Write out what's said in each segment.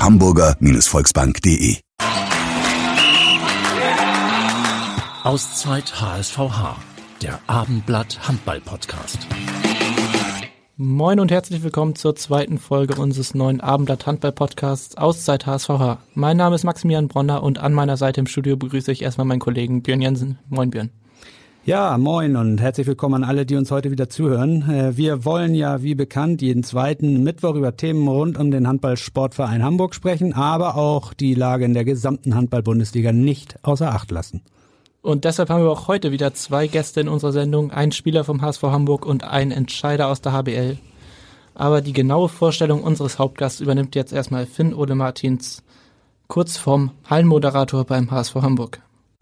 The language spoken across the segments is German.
www.hamburger-volksbank.de Auszeit HSVH, der Abendblatt Handball Podcast. Moin und herzlich willkommen zur zweiten Folge unseres neuen Abendblatt Handball Podcasts Auszeit HSVH. Mein Name ist Maximilian Bronner und an meiner Seite im Studio begrüße ich erstmal meinen Kollegen Björn Jensen. Moin Björn. Ja, moin und herzlich willkommen an alle, die uns heute wieder zuhören. Äh, wir wollen ja, wie bekannt, jeden zweiten Mittwoch über Themen rund um den Handballsportverein Hamburg sprechen, aber auch die Lage in der gesamten Handball-Bundesliga nicht außer Acht lassen. Und deshalb haben wir auch heute wieder zwei Gäste in unserer Sendung, einen Spieler vom HSV Hamburg und einen Entscheider aus der HBL. Aber die genaue Vorstellung unseres Hauptgasts übernimmt jetzt erstmal Finn Ole Martins, kurz vom Hallenmoderator beim HSV Hamburg.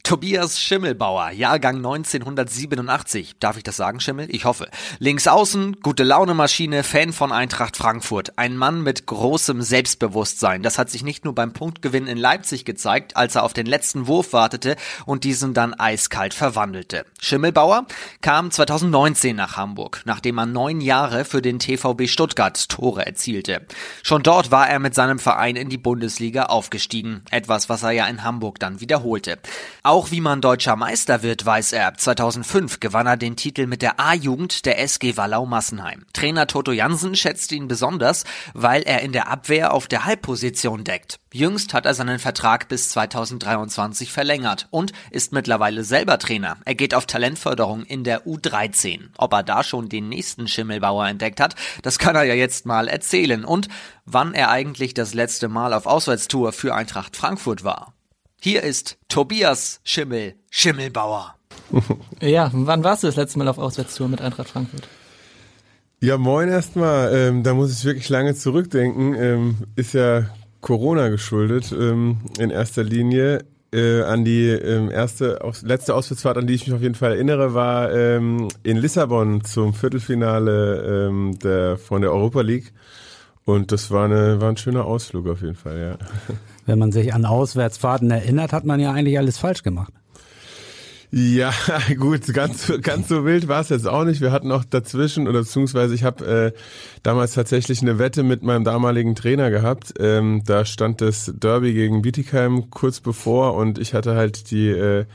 Tobias Schimmelbauer, Jahrgang 1987. Darf ich das sagen, Schimmel? Ich hoffe. Links außen, gute Laune Maschine, Fan von Eintracht Frankfurt. Ein Mann mit großem Selbstbewusstsein. Das hat sich nicht nur beim Punktgewinn in Leipzig gezeigt, als er auf den letzten Wurf wartete und diesen dann eiskalt verwandelte. Schimmelbauer kam 2019 nach Hamburg, nachdem er neun Jahre für den TVB Stuttgart Tore erzielte. Schon dort war er mit seinem Verein in die Bundesliga aufgestiegen. Etwas, was er ja in Hamburg dann wiederholte. Auch wie man deutscher Meister wird, weiß er. 2005 gewann er den Titel mit der A-Jugend der SG Wallau Massenheim. Trainer Toto Jansen schätzt ihn besonders, weil er in der Abwehr auf der Halbposition deckt. Jüngst hat er seinen Vertrag bis 2023 verlängert und ist mittlerweile selber Trainer. Er geht auf Talentförderung in der U13. Ob er da schon den nächsten Schimmelbauer entdeckt hat, das kann er ja jetzt mal erzählen. Und wann er eigentlich das letzte Mal auf Auswärtstour für Eintracht Frankfurt war. Hier ist Tobias Schimmel, Schimmelbauer. ja, wann warst du das letzte Mal auf Auswärtstour mit Eintracht Frankfurt? Ja, moin erstmal. Ähm, da muss ich wirklich lange zurückdenken. Ähm, ist ja Corona geschuldet ähm, in erster Linie. Äh, an die ähm, erste, aus, letzte Auswärtsfahrt, an die ich mich auf jeden Fall erinnere, war ähm, in Lissabon zum Viertelfinale ähm, der, von der Europa League. Und das war, eine, war ein schöner Ausflug auf jeden Fall, ja. Wenn man sich an Auswärtsfahrten erinnert, hat man ja eigentlich alles falsch gemacht. Ja, gut, ganz, ganz so wild war es jetzt auch nicht. Wir hatten auch dazwischen, oder beziehungsweise ich habe äh, damals tatsächlich eine Wette mit meinem damaligen Trainer gehabt. Ähm, da stand das Derby gegen Bietigheim kurz bevor und ich hatte halt die äh,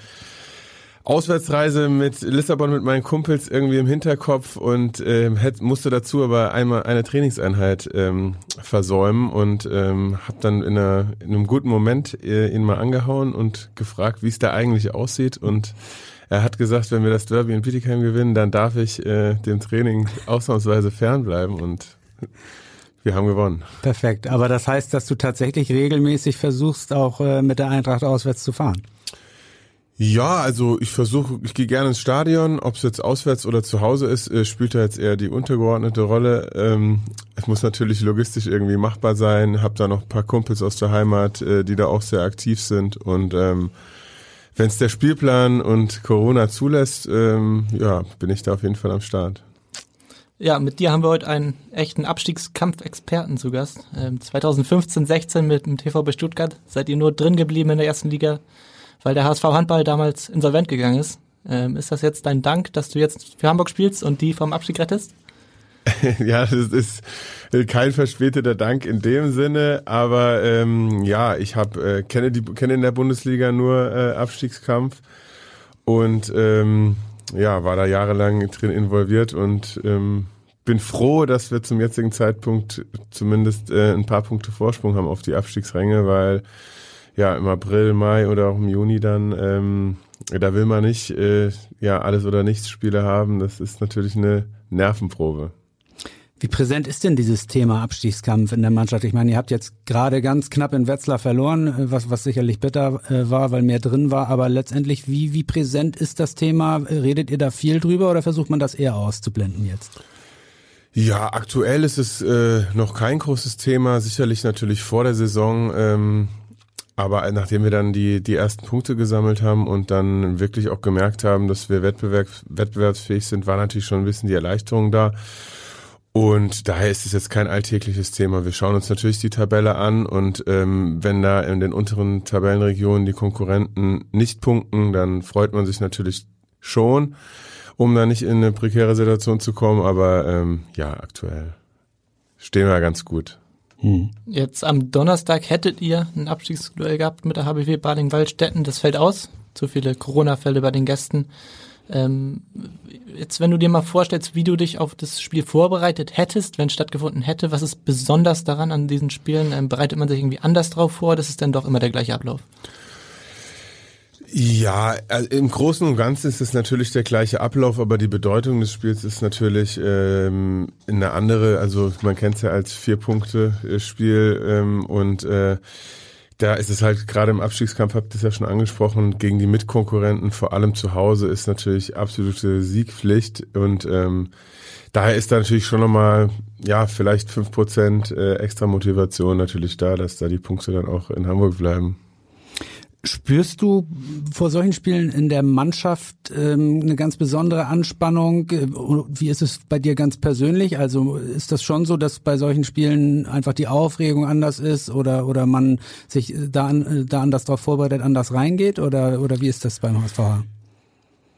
Auswärtsreise mit Lissabon mit meinen Kumpels irgendwie im Hinterkopf und ähm, musste dazu aber einmal eine Trainingseinheit ähm, versäumen und ähm, habe dann in, einer, in einem guten Moment äh, ihn mal angehauen und gefragt, wie es da eigentlich aussieht und er hat gesagt, wenn wir das Derby in Bietigheim gewinnen, dann darf ich äh, dem Training ausnahmsweise fernbleiben und wir haben gewonnen. Perfekt. Aber das heißt, dass du tatsächlich regelmäßig versuchst, auch äh, mit der Eintracht auswärts zu fahren? Ja, also ich versuche, ich gehe gerne ins Stadion, ob es jetzt auswärts oder zu Hause ist, äh, spielt da jetzt eher die untergeordnete Rolle. Ähm, es muss natürlich logistisch irgendwie machbar sein. Hab da noch ein paar Kumpels aus der Heimat, äh, die da auch sehr aktiv sind und ähm, wenn es der Spielplan und Corona zulässt, ähm, ja, bin ich da auf jeden Fall am Start. Ja, mit dir haben wir heute einen echten Abstiegskampfexperten zu Gast. Ähm, 2015, 16 mit dem TVB Stuttgart seid ihr nur drin geblieben in der ersten Liga weil der HSV Handball damals insolvent gegangen ist. Ähm, ist das jetzt dein Dank, dass du jetzt für Hamburg spielst und die vom Abstieg rettest? ja, das ist kein verspäteter Dank in dem Sinne, aber ähm, ja, ich habe äh, kenne die kenne in der Bundesliga nur äh, Abstiegskampf und ähm, ja, war da jahrelang drin involviert und ähm, bin froh, dass wir zum jetzigen Zeitpunkt zumindest äh, ein paar Punkte Vorsprung haben auf die Abstiegsränge, weil ja im April, Mai oder auch im Juni dann, ähm, da will man nicht äh, ja alles oder nichts Spiele haben. Das ist natürlich eine Nervenprobe. Wie präsent ist denn dieses Thema Abstiegskampf in der Mannschaft? Ich meine, ihr habt jetzt gerade ganz knapp in Wetzlar verloren, äh, was, was sicherlich bitter äh, war, weil mehr drin war. Aber letztendlich, wie, wie präsent ist das Thema? Redet ihr da viel drüber oder versucht man das eher auszublenden jetzt? Ja, aktuell ist es äh, noch kein großes Thema, sicherlich natürlich vor der Saison. Ähm, aber nachdem wir dann die, die ersten Punkte gesammelt haben und dann wirklich auch gemerkt haben, dass wir wettbewerb, wettbewerbsfähig sind, war natürlich schon ein bisschen die Erleichterung da. Und daher ist es jetzt kein alltägliches Thema. Wir schauen uns natürlich die Tabelle an und ähm, wenn da in den unteren Tabellenregionen die Konkurrenten nicht punkten, dann freut man sich natürlich schon, um da nicht in eine prekäre Situation zu kommen. Aber ähm, ja, aktuell stehen wir ganz gut. Hm. Jetzt am Donnerstag hättet ihr ein Abstiegsduell gehabt mit der HBW Baling-Waldstätten. Das fällt aus. Zu viele Corona-Fälle bei den Gästen. Ähm, jetzt, wenn du dir mal vorstellst, wie du dich auf das Spiel vorbereitet hättest, wenn es stattgefunden hätte, was ist besonders daran an diesen Spielen? Ähm, bereitet man sich irgendwie anders drauf vor? Das ist dann doch immer der gleiche Ablauf. Ja, also im Großen und Ganzen ist es natürlich der gleiche Ablauf, aber die Bedeutung des Spiels ist natürlich ähm, eine andere. Also man kennt es ja als Vier-Punkte-Spiel ähm, und äh, da ist es halt gerade im Abstiegskampf, habt ihr es ja schon angesprochen, gegen die Mitkonkurrenten, vor allem zu Hause, ist natürlich absolute Siegpflicht und ähm, daher ist da natürlich schon nochmal, ja, vielleicht fünf Prozent äh, extra Motivation natürlich da, dass da die Punkte dann auch in Hamburg bleiben. Spürst du vor solchen Spielen in der Mannschaft ähm, eine ganz besondere Anspannung? Wie ist es bei dir ganz persönlich? Also ist das schon so, dass bei solchen Spielen einfach die Aufregung anders ist oder oder man sich da, da anders darauf vorbereitet, anders reingeht? Oder oder wie ist das beim HSV?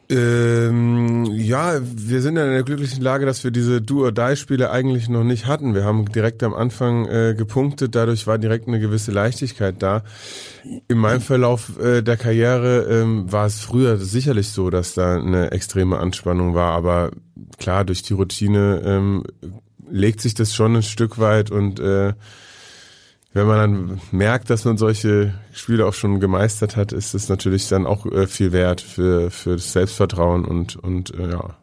Ähm, ja, wir sind in der glücklichen Lage, dass wir diese Do-or-Die-Spiele eigentlich noch nicht hatten. Wir haben direkt am Anfang äh, gepunktet, dadurch war direkt eine gewisse Leichtigkeit da. In meinem Verlauf äh, der Karriere ähm, war es früher sicherlich so, dass da eine extreme Anspannung war, aber klar, durch die Routine ähm, legt sich das schon ein Stück weit und äh, wenn man dann merkt, dass man solche Spiele auch schon gemeistert hat, ist es natürlich dann auch äh, viel wert für, für das Selbstvertrauen und, und äh, ja.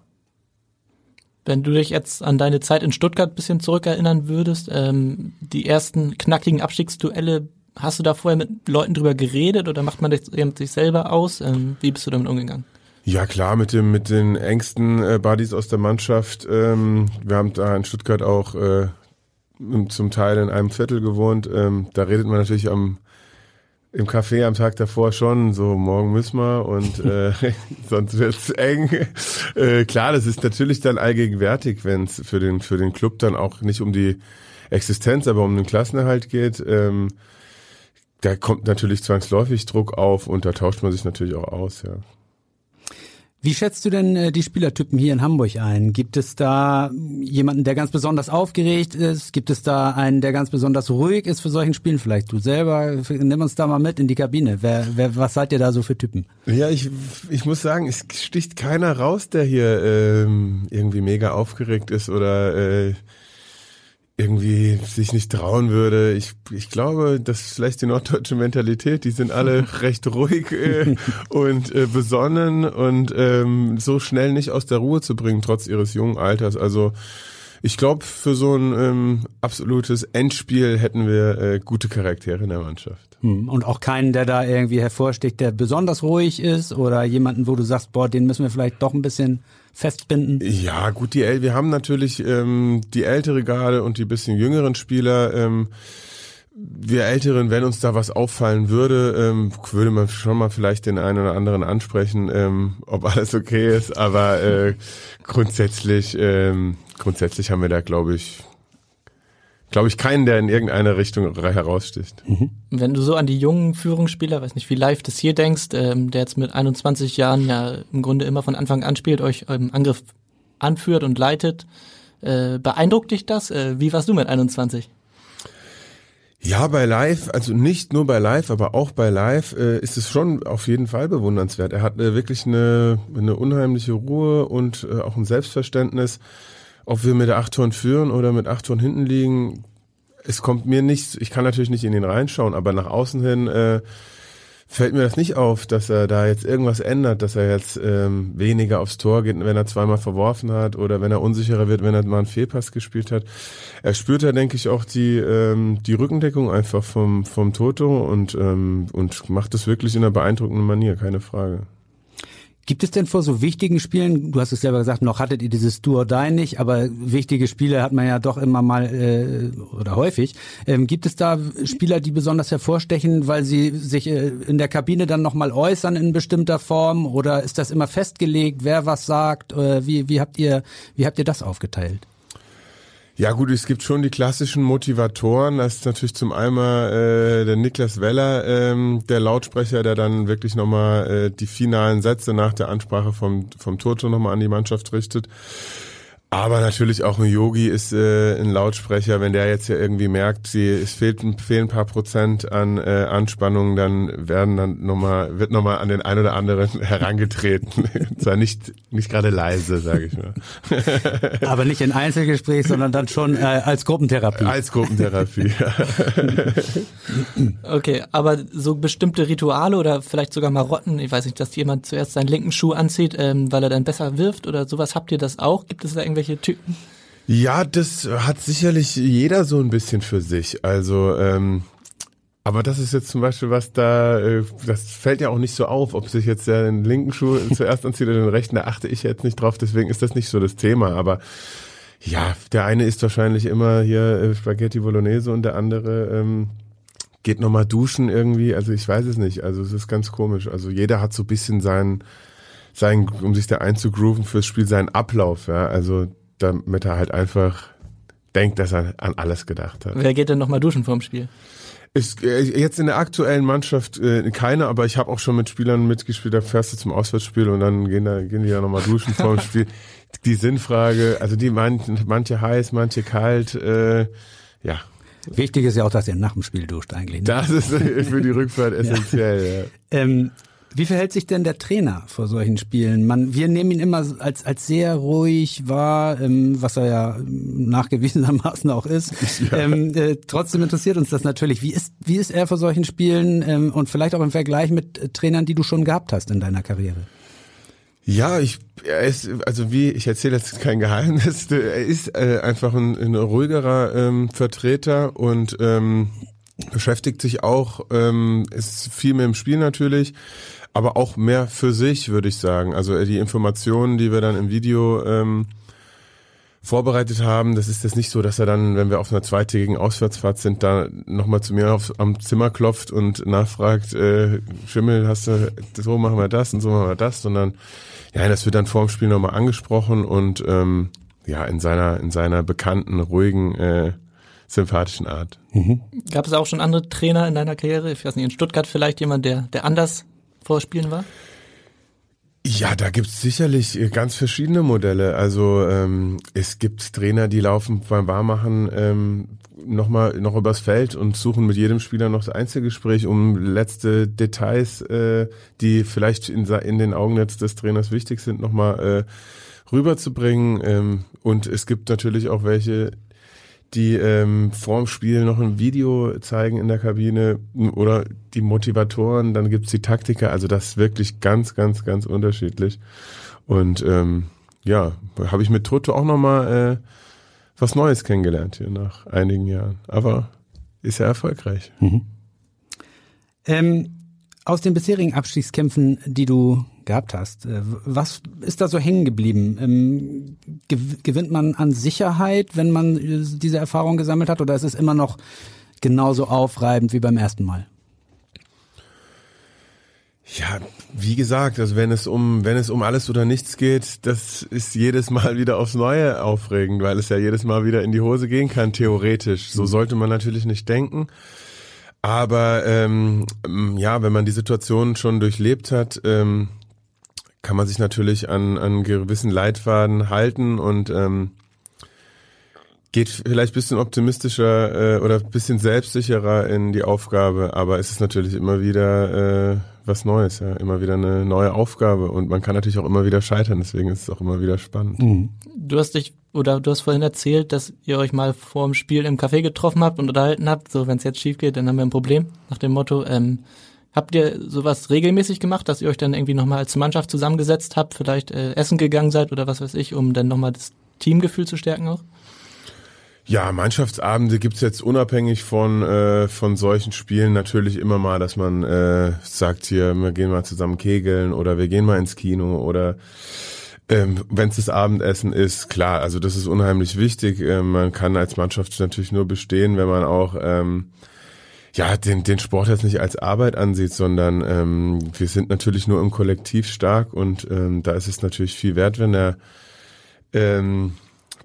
Wenn du dich jetzt an deine Zeit in Stuttgart ein bisschen zurückerinnern würdest, ähm, die ersten knackigen Abstiegsduelle, hast du da vorher mit Leuten drüber geredet oder macht man das mit sich selber aus? Ähm, wie bist du damit umgegangen? Ja klar, mit dem mit den engsten äh, Buddies aus der Mannschaft. Ähm, wir haben da in Stuttgart auch äh, zum Teil in einem Viertel gewohnt. Ähm, da redet man natürlich am im Café am Tag davor schon, so morgen müssen wir und äh, sonst wird's eng. Äh, klar, das ist natürlich dann allgegenwärtig, wenn es für den für den Club dann auch nicht um die Existenz, aber um den Klassenerhalt geht. Ähm, da kommt natürlich zwangsläufig Druck auf und da tauscht man sich natürlich auch aus, ja. Wie schätzt du denn äh, die Spielertypen hier in Hamburg ein? Gibt es da jemanden, der ganz besonders aufgeregt ist? Gibt es da einen, der ganz besonders ruhig ist für solchen Spielen? Vielleicht du selber, nimm uns da mal mit in die Kabine. Wer, wer, was seid ihr da so für Typen? Ja, ich, ich muss sagen, es sticht keiner raus, der hier ähm, irgendwie mega aufgeregt ist oder äh, irgendwie sich nicht trauen würde. Ich, ich glaube, das ist vielleicht die norddeutsche Mentalität. Die sind alle recht ruhig äh, und äh, besonnen und ähm, so schnell nicht aus der Ruhe zu bringen, trotz ihres jungen Alters. Also ich glaube, für so ein ähm, absolutes Endspiel hätten wir äh, gute Charaktere in der Mannschaft. Hm. Und auch keinen, der da irgendwie hervorsticht, der besonders ruhig ist oder jemanden, wo du sagst, boah, den müssen wir vielleicht doch ein bisschen festbinden? Ja, gut, die wir haben natürlich ähm, die ältere Garde und die bisschen jüngeren Spieler. Ähm, wir Älteren, wenn uns da was auffallen würde, ähm, würde man schon mal vielleicht den einen oder anderen ansprechen, ähm, ob alles okay ist. Aber äh, grundsätzlich, ähm, grundsätzlich haben wir da, glaube ich, glaube ich, keinen, der in irgendeine Richtung heraussticht. Mhm. Wenn du so an die jungen Führungsspieler, weiß nicht, wie live das hier denkst, ähm, der jetzt mit 21 Jahren ja im Grunde immer von Anfang an spielt, euch im Angriff anführt und leitet, äh, beeindruckt dich das? Äh, wie warst du mit 21? Ja, bei Live, also nicht nur bei Live, aber auch bei Live äh, ist es schon auf jeden Fall bewundernswert. Er hat äh, wirklich eine, eine unheimliche Ruhe und äh, auch ein Selbstverständnis. Ob wir mit acht Toren führen oder mit acht Toren hinten liegen, es kommt mir nicht, ich kann natürlich nicht in den reinschauen, aber nach außen hin äh, fällt mir das nicht auf, dass er da jetzt irgendwas ändert, dass er jetzt ähm, weniger aufs Tor geht, wenn er zweimal verworfen hat oder wenn er unsicherer wird, wenn er mal einen Fehlpass gespielt hat. Er spürt da, denke ich, auch die, ähm, die Rückendeckung einfach vom, vom Toto und, ähm, und macht das wirklich in einer beeindruckenden Manier, keine Frage. Gibt es denn vor so wichtigen Spielen, du hast es selber gesagt, noch hattet ihr dieses Do or Die nicht, aber wichtige Spiele hat man ja doch immer mal äh, oder häufig. Ähm, gibt es da Spieler, die besonders hervorstechen, weil sie sich äh, in der Kabine dann nochmal äußern in bestimmter Form oder ist das immer festgelegt, wer was sagt? Äh, wie, wie, habt ihr, wie habt ihr das aufgeteilt? Ja gut, es gibt schon die klassischen Motivatoren. Das ist natürlich zum einen äh, der Niklas Weller, ähm, der Lautsprecher, der dann wirklich nochmal äh, die finalen Sätze nach der Ansprache vom, vom Toto nochmal an die Mannschaft richtet. Aber natürlich auch ein Yogi ist äh, ein Lautsprecher, wenn der jetzt ja irgendwie merkt, sie, es fehlt, fehlen ein paar Prozent an äh, Anspannung, dann werden dann nochmal, wird nochmal an den ein oder anderen herangetreten. Zwar nicht, nicht gerade leise, sage ich mal. Aber nicht in Einzelgespräch, sondern dann schon äh, als Gruppentherapie. Als Gruppentherapie, ja. Okay, aber so bestimmte Rituale oder vielleicht sogar Marotten, ich weiß nicht, dass jemand zuerst seinen linken Schuh anzieht, ähm, weil er dann besser wirft oder sowas, habt ihr das auch? Gibt es da irgendwelche irgendwelche Typen? Ja, das hat sicherlich jeder so ein bisschen für sich. Also, ähm, aber das ist jetzt zum Beispiel was da, äh, das fällt ja auch nicht so auf, ob sich jetzt der den linken Schuh zuerst anzieht oder den rechten, da achte ich jetzt nicht drauf, deswegen ist das nicht so das Thema. Aber ja, der eine isst wahrscheinlich immer hier äh, Spaghetti Bolognese und der andere ähm, geht nochmal duschen irgendwie. Also ich weiß es nicht. Also es ist ganz komisch. Also jeder hat so ein bisschen seinen sein, um sich da einzugrooven fürs Spiel, seinen Ablauf, ja. Also damit er halt einfach denkt, dass er an alles gedacht hat. Wer geht denn nochmal duschen vorm Spiel? Ist äh, jetzt in der aktuellen Mannschaft äh, keine, aber ich habe auch schon mit Spielern mitgespielt, da fährst du zum Auswärtsspiel und dann gehen da gehen die ja nochmal duschen vor dem Spiel. Die Sinnfrage, also die manche, manche heiß, manche kalt, äh, ja. Wichtig ist ja auch, dass ihr nach dem Spiel duscht eigentlich. Ne? Das ist für die Rückfahrt essentiell. ja. ja. Ähm, wie verhält sich denn der Trainer vor solchen Spielen? Man, wir nehmen ihn immer als, als sehr ruhig wahr, ähm, was er ja nachgewiesenermaßen auch ist. Ja. Ähm, äh, trotzdem interessiert uns das natürlich. Wie ist, wie ist er vor solchen Spielen ähm, und vielleicht auch im Vergleich mit äh, Trainern, die du schon gehabt hast in deiner Karriere? Ja, ich, er ist, also wie, ich erzähle jetzt kein Geheimnis, er ist äh, einfach ein, ein ruhigerer ähm, Vertreter und ähm, beschäftigt sich auch, ähm, ist viel mehr im Spiel natürlich, aber auch mehr für sich, würde ich sagen. Also äh, die Informationen, die wir dann im Video ähm, vorbereitet haben, das ist jetzt nicht so, dass er dann, wenn wir auf einer zweitägigen Auswärtsfahrt sind, da nochmal zu mir auf, am Zimmer klopft und nachfragt, äh, Schimmel, hast du, so machen wir das und so machen wir das, sondern ja, das wird dann vor dem Spiel nochmal angesprochen und ähm, ja, in seiner, in seiner bekannten, ruhigen, äh, sympathischen Art. Mhm. Gab es auch schon andere Trainer in deiner Karriere? Ich weiß nicht, in Stuttgart vielleicht jemand, der, der anders Vorspielen war? Ja, da gibt's sicherlich äh, ganz verschiedene Modelle. Also ähm, es gibt Trainer, die laufen beim Warmachen ähm, nochmal noch übers Feld und suchen mit jedem Spieler noch das Einzelgespräch, um letzte Details, äh, die vielleicht in, in den Augen des Trainers wichtig sind, nochmal äh, rüberzubringen. Ähm, und es gibt natürlich auch welche, die ähm, vorm Spiel noch ein Video zeigen in der Kabine oder die Motivatoren, dann gibt's die Taktiker, also das ist wirklich ganz, ganz, ganz unterschiedlich. Und ähm, ja, habe ich mit Toto auch nochmal äh, was Neues kennengelernt hier nach einigen Jahren. Aber ist ja erfolgreich. Mhm. Ähm, aus den bisherigen Abstiegskämpfen, die du gehabt hast. Äh, was ist da so hängen geblieben? Ähm, gewinnt man an Sicherheit, wenn man äh, diese Erfahrung gesammelt hat, oder ist es immer noch genauso aufreibend wie beim ersten Mal? Ja, wie gesagt, also wenn es um wenn es um alles oder nichts geht, das ist jedes Mal wieder aufs Neue aufregend, weil es ja jedes Mal wieder in die Hose gehen kann theoretisch. So sollte man natürlich nicht denken. Aber ähm, ja, wenn man die Situation schon durchlebt hat, ähm, kann man sich natürlich an, an gewissen Leitfaden halten und ähm, geht vielleicht bisschen optimistischer äh, oder bisschen selbstsicherer in die Aufgabe, aber es ist natürlich immer wieder äh, was Neues, ja, immer wieder eine neue Aufgabe und man kann natürlich auch immer wieder scheitern, deswegen ist es auch immer wieder spannend. Mhm. Du hast dich oder du hast vorhin erzählt, dass ihr euch mal vor dem Spiel im Café getroffen habt und unterhalten habt, so wenn es jetzt schief geht, dann haben wir ein Problem, nach dem Motto, ähm, Habt ihr sowas regelmäßig gemacht, dass ihr euch dann irgendwie nochmal als Mannschaft zusammengesetzt habt, vielleicht äh, essen gegangen seid oder was weiß ich, um dann nochmal das Teamgefühl zu stärken auch? Ja, Mannschaftsabende gibt's jetzt unabhängig von, äh, von solchen Spielen natürlich immer mal, dass man äh, sagt, hier, wir gehen mal zusammen kegeln oder wir gehen mal ins Kino oder ähm, wenn es das Abendessen ist, klar, also das ist unheimlich wichtig. Ähm, man kann als Mannschaft natürlich nur bestehen, wenn man auch ähm, ja den, den Sport jetzt nicht als Arbeit ansieht, sondern ähm, wir sind natürlich nur im Kollektiv stark und ähm, da ist es natürlich viel wert, wenn der ähm,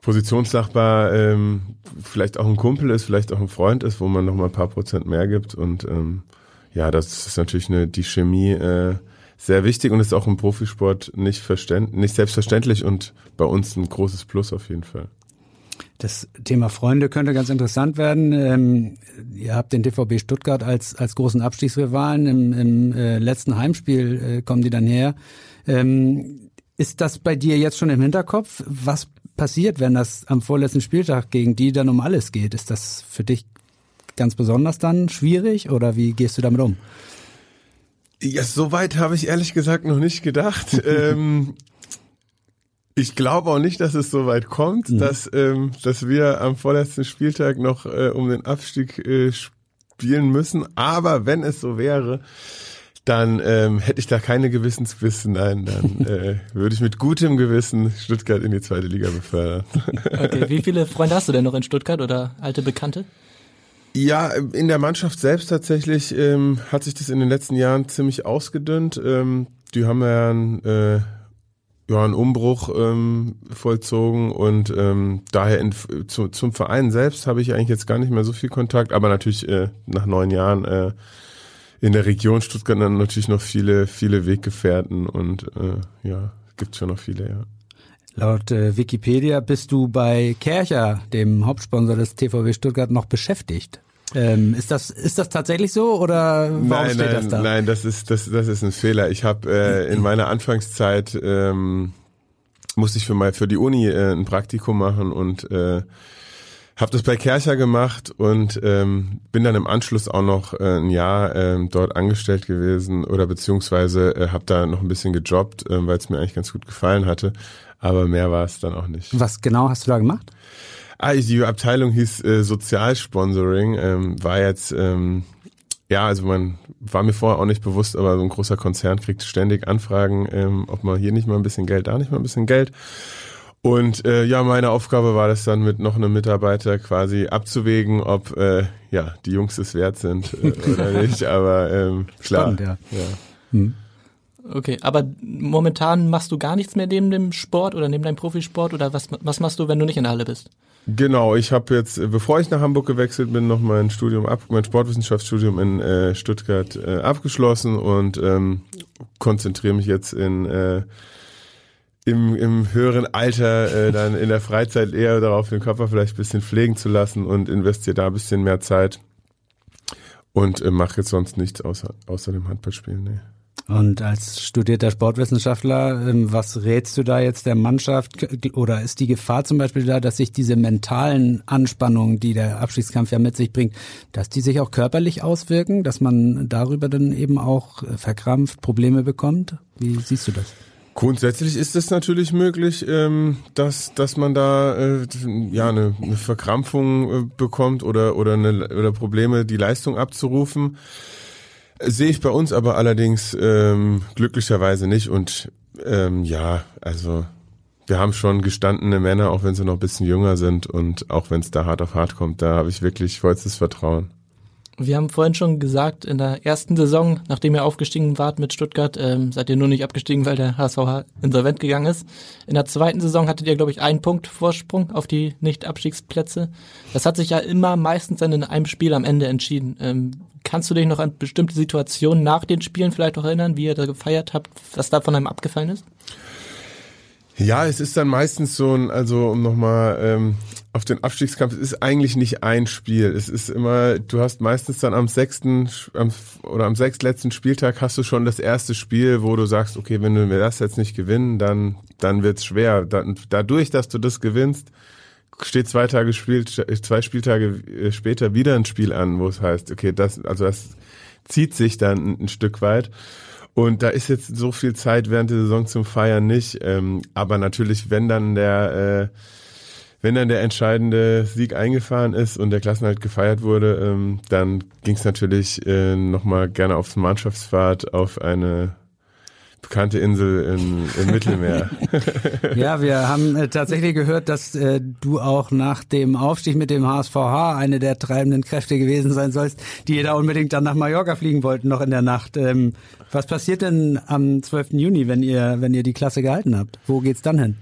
Positionsnachbar ähm, vielleicht auch ein Kumpel ist, vielleicht auch ein Freund ist, wo man noch mal ein paar Prozent mehr gibt. Und ähm, ja, das ist natürlich eine, die Chemie äh, sehr wichtig und ist auch im Profisport nicht, verständ, nicht selbstverständlich und bei uns ein großes Plus auf jeden Fall. Das Thema Freunde könnte ganz interessant werden. Ähm, ihr habt den TVB Stuttgart als, als großen Abstiegsrivalen. Im, im äh, letzten Heimspiel äh, kommen die dann her. Ähm, ist das bei dir jetzt schon im Hinterkopf? Was passiert, wenn das am vorletzten Spieltag gegen die dann um alles geht? Ist das für dich ganz besonders dann schwierig oder wie gehst du damit um? Ja, so weit habe ich ehrlich gesagt noch nicht gedacht. ähm, ich glaube auch nicht, dass es so weit kommt, mhm. dass, ähm, dass wir am vorletzten Spieltag noch äh, um den Abstieg äh, spielen müssen. Aber wenn es so wäre, dann ähm, hätte ich da keine Gewissensbissen. Nein, dann äh, würde ich mit gutem Gewissen Stuttgart in die zweite Liga befördern. Okay, wie viele Freunde hast du denn noch in Stuttgart oder alte Bekannte? Ja, in der Mannschaft selbst tatsächlich ähm, hat sich das in den letzten Jahren ziemlich ausgedünnt. Ähm, die haben ja einen, äh, ja, einen Umbruch ähm, vollzogen und ähm, daher in, zu, zum Verein selbst habe ich eigentlich jetzt gar nicht mehr so viel Kontakt, aber natürlich äh, nach neun Jahren äh, in der Region Stuttgart dann natürlich noch viele, viele Weggefährten und äh, ja, gibt schon noch viele, ja. Laut äh, Wikipedia bist du bei Kercher, dem Hauptsponsor des TVW Stuttgart, noch beschäftigt. Ähm, ist das ist das tatsächlich so oder warum nein, steht nein, das da? Nein, das ist das das ist ein Fehler. Ich habe äh, in meiner Anfangszeit ähm, musste ich für mal für die Uni äh, ein Praktikum machen und äh, habe das bei Kercher gemacht und ähm, bin dann im Anschluss auch noch äh, ein Jahr ähm, dort angestellt gewesen oder beziehungsweise äh, habe da noch ein bisschen gejobbt, äh, weil es mir eigentlich ganz gut gefallen hatte. Aber mehr war es dann auch nicht. Was genau hast du da gemacht? Ah, die Abteilung hieß äh, Sozialsponsoring, ähm, war jetzt ähm, ja, also man war mir vorher auch nicht bewusst, aber so ein großer Konzern kriegt ständig Anfragen, ähm, ob man hier nicht mal ein bisschen Geld, da nicht mal ein bisschen Geld. Und äh, ja, meine Aufgabe war das dann mit noch einem Mitarbeiter quasi abzuwägen, ob äh, ja die Jungs es wert sind äh, oder nicht. Aber ähm, klar. Spannend, ja. ja. Hm. Okay, aber momentan machst du gar nichts mehr neben dem Sport oder neben deinem Profisport oder was, was machst du, wenn du nicht in der Halle bist? Genau, ich habe jetzt, bevor ich nach Hamburg gewechselt bin, noch mein Studium ab, mein Sportwissenschaftsstudium in äh, Stuttgart äh, abgeschlossen und ähm, konzentriere mich jetzt in äh, im, im höheren Alter äh, dann in der Freizeit eher darauf, den Körper vielleicht ein bisschen pflegen zu lassen und investiere da ein bisschen mehr Zeit und äh, mache jetzt sonst nichts außer, außer dem Handballspielen. Nee. Und als studierter Sportwissenschaftler, ähm, was rätst du da jetzt der Mannschaft? Oder ist die Gefahr zum Beispiel da, dass sich diese mentalen Anspannungen, die der Abschiedskampf ja mit sich bringt, dass die sich auch körperlich auswirken, dass man darüber dann eben auch äh, verkrampft, Probleme bekommt? Wie siehst du das? Grundsätzlich ist es natürlich möglich, ähm, dass dass man da äh, ja eine, Verkrampfung äh, bekommt oder oder eine, oder Probleme, die Leistung abzurufen. Sehe ich bei uns aber allerdings ähm, glücklicherweise nicht und ähm, ja, also wir haben schon gestandene Männer, auch wenn sie noch ein bisschen jünger sind und auch wenn es da hart auf hart kommt, da habe ich wirklich vollstes Vertrauen. Wir haben vorhin schon gesagt, in der ersten Saison, nachdem ihr aufgestiegen wart mit Stuttgart, ähm, seid ihr nur nicht abgestiegen, weil der HSV insolvent gegangen ist. In der zweiten Saison hattet ihr, glaube ich, einen Punkt Vorsprung auf die Nicht-Abstiegsplätze. Das hat sich ja immer meistens dann in einem Spiel am Ende entschieden. Ähm, kannst du dich noch an bestimmte Situationen nach den Spielen vielleicht auch erinnern, wie ihr da gefeiert habt, was da von einem abgefallen ist? Ja, es ist dann meistens so ein, also um nochmal ähm, auf den Abstiegskampf, es ist eigentlich nicht ein Spiel. Es ist immer, du hast meistens dann am sechsten am, oder am sechstletzten Spieltag hast du schon das erste Spiel, wo du sagst, okay, wenn wir das jetzt nicht gewinnen, dann, dann wird's schwer. Dann, dadurch, dass du das gewinnst, steht zwei Tage spielt, zwei Spieltage äh, später wieder ein Spiel an, wo es heißt, okay, das, also das zieht sich dann ein, ein Stück weit. Und da ist jetzt so viel Zeit während der Saison zum Feiern nicht. Ähm, aber natürlich, wenn dann der, wenn dann der entscheidende Sieg eingefahren ist und der Klassenhalt gefeiert wurde, ähm, dann ging es natürlich äh, nochmal gerne aufs Mannschaftsfahrt auf eine bekannte Insel in, im Mittelmeer. ja, wir haben äh, tatsächlich gehört, dass äh, du auch nach dem Aufstieg mit dem HSVH eine der treibenden Kräfte gewesen sein sollst, die da unbedingt dann nach Mallorca fliegen wollten, noch in der Nacht. Ähm, was passiert denn am 12. Juni, wenn ihr, wenn ihr die Klasse gehalten habt? Wo geht's dann hin?